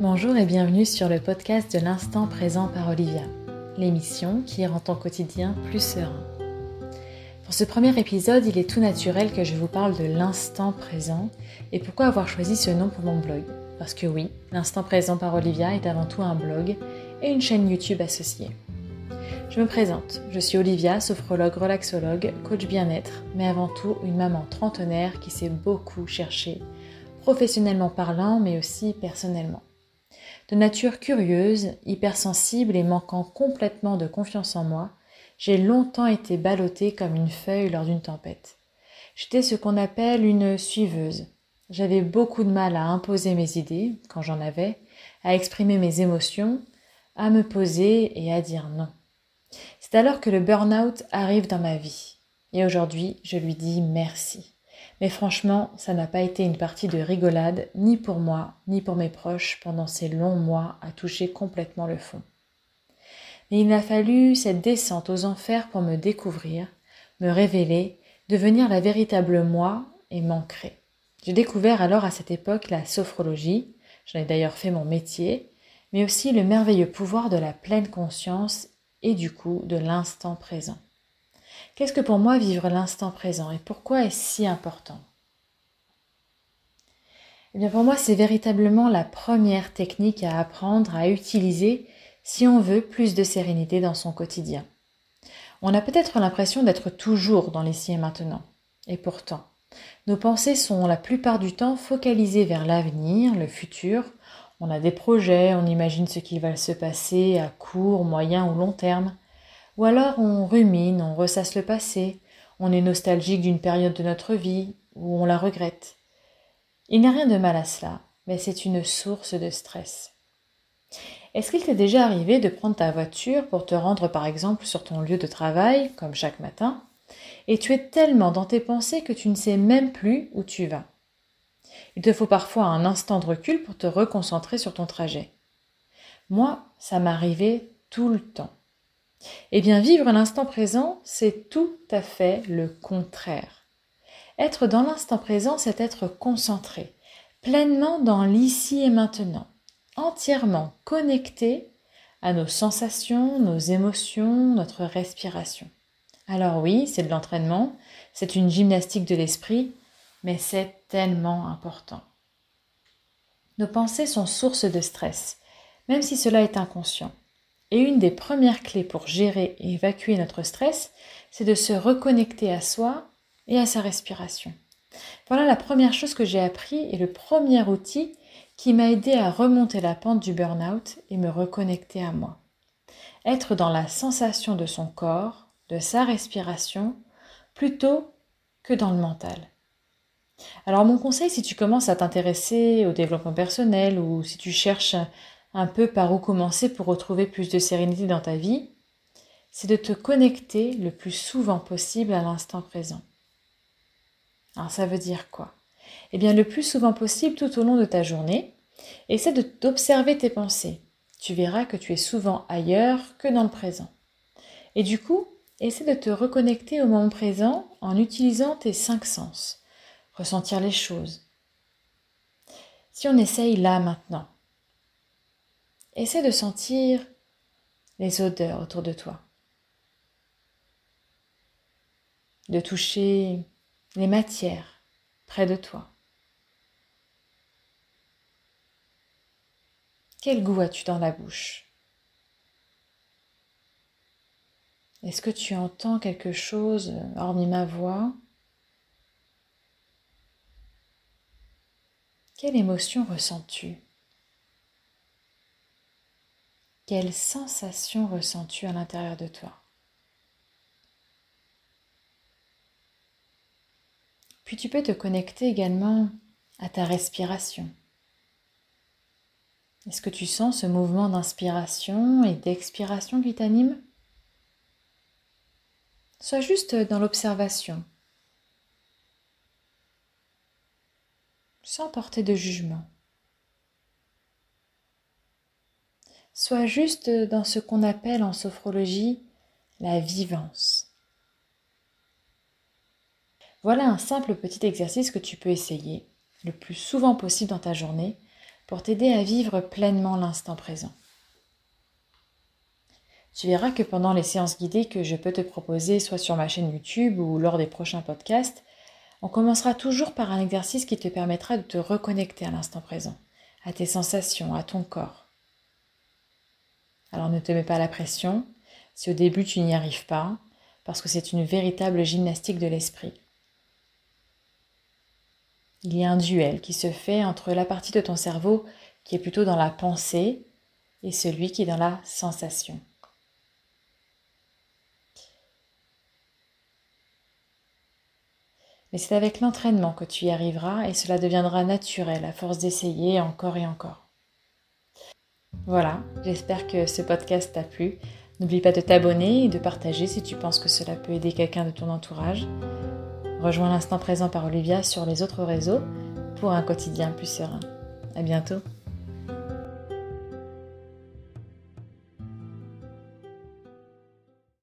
Bonjour et bienvenue sur le podcast de l'instant présent par Olivia, l'émission qui rend ton quotidien plus serein. Pour ce premier épisode, il est tout naturel que je vous parle de l'instant présent et pourquoi avoir choisi ce nom pour mon blog. Parce que oui, l'instant présent par Olivia est avant tout un blog et une chaîne YouTube associée. Je me présente, je suis Olivia, sophrologue, relaxologue, coach bien-être, mais avant tout une maman trentenaire qui s'est beaucoup cherchée, professionnellement parlant, mais aussi personnellement. De nature curieuse, hypersensible et manquant complètement de confiance en moi, j'ai longtemps été ballottée comme une feuille lors d'une tempête. J'étais ce qu'on appelle une suiveuse. J'avais beaucoup de mal à imposer mes idées, quand j'en avais, à exprimer mes émotions, à me poser et à dire non. C'est alors que le burn-out arrive dans ma vie. Et aujourd'hui, je lui dis merci. Mais franchement, ça n'a pas été une partie de rigolade, ni pour moi, ni pour mes proches, pendant ces longs mois à toucher complètement le fond. Mais il m'a fallu cette descente aux enfers pour me découvrir, me révéler, devenir la véritable moi et m'ancrer. J'ai découvert alors à cette époque la sophrologie, j'en ai d'ailleurs fait mon métier, mais aussi le merveilleux pouvoir de la pleine conscience et du coup de l'instant présent. Qu'est-ce que pour moi vivre l'instant présent et pourquoi est-ce si important? Eh bien pour moi c'est véritablement la première technique à apprendre à utiliser si on veut plus de sérénité dans son quotidien. On a peut-être l'impression d'être toujours dans l'ici et maintenant. Et pourtant, nos pensées sont la plupart du temps focalisées vers l'avenir, le futur, on a des projets, on imagine ce qui va se passer à court, moyen ou long terme. Ou alors on rumine, on ressasse le passé, on est nostalgique d'une période de notre vie ou on la regrette. Il n'y a rien de mal à cela, mais c'est une source de stress. Est-ce qu'il t'est déjà arrivé de prendre ta voiture pour te rendre par exemple sur ton lieu de travail, comme chaque matin, et tu es tellement dans tes pensées que tu ne sais même plus où tu vas? Il te faut parfois un instant de recul pour te reconcentrer sur ton trajet. Moi, ça m'arrivait tout le temps. Eh bien, vivre l'instant présent, c'est tout à fait le contraire. Être dans l'instant présent, c'est être concentré, pleinement dans l'ici et maintenant, entièrement connecté à nos sensations, nos émotions, notre respiration. Alors oui, c'est de l'entraînement, c'est une gymnastique de l'esprit, mais c'est tellement important. Nos pensées sont source de stress, même si cela est inconscient. Et une des premières clés pour gérer et évacuer notre stress, c'est de se reconnecter à soi et à sa respiration. Voilà la première chose que j'ai appris et le premier outil qui m'a aidé à remonter la pente du burn-out et me reconnecter à moi. Être dans la sensation de son corps, de sa respiration, plutôt que dans le mental. Alors mon conseil, si tu commences à t'intéresser au développement personnel ou si tu cherches un peu par où commencer pour retrouver plus de sérénité dans ta vie, c'est de te connecter le plus souvent possible à l'instant présent. Alors ça veut dire quoi? Eh bien le plus souvent possible tout au long de ta journée, essaie d'observer tes pensées. Tu verras que tu es souvent ailleurs que dans le présent. Et du coup, essaie de te reconnecter au moment présent en utilisant tes cinq sens ressentir les choses. Si on essaye là maintenant, essaie de sentir les odeurs autour de toi, de toucher les matières près de toi. Quel goût as-tu dans la bouche? Est-ce que tu entends quelque chose hormis ma voix? Quelle émotion ressens-tu? Quelle sensation ressens-tu à l'intérieur de toi? Puis tu peux te connecter également à ta respiration. Est-ce que tu sens ce mouvement d'inspiration et d'expiration qui t'anime? Sois juste dans l'observation sans porter de jugement. Sois juste dans ce qu'on appelle en sophrologie la vivance. Voilà un simple petit exercice que tu peux essayer le plus souvent possible dans ta journée pour t'aider à vivre pleinement l'instant présent. Tu verras que pendant les séances guidées que je peux te proposer, soit sur ma chaîne YouTube ou lors des prochains podcasts, on commencera toujours par un exercice qui te permettra de te reconnecter à l'instant présent, à tes sensations, à ton corps. Alors ne te mets pas la pression si au début tu n'y arrives pas, parce que c'est une véritable gymnastique de l'esprit. Il y a un duel qui se fait entre la partie de ton cerveau qui est plutôt dans la pensée et celui qui est dans la sensation. Mais c'est avec l'entraînement que tu y arriveras et cela deviendra naturel à force d'essayer encore et encore. Voilà, j'espère que ce podcast t'a plu. N'oublie pas de t'abonner et de partager si tu penses que cela peut aider quelqu'un de ton entourage. Rejoins l'instant présent par Olivia sur les autres réseaux pour un quotidien plus serein. À bientôt.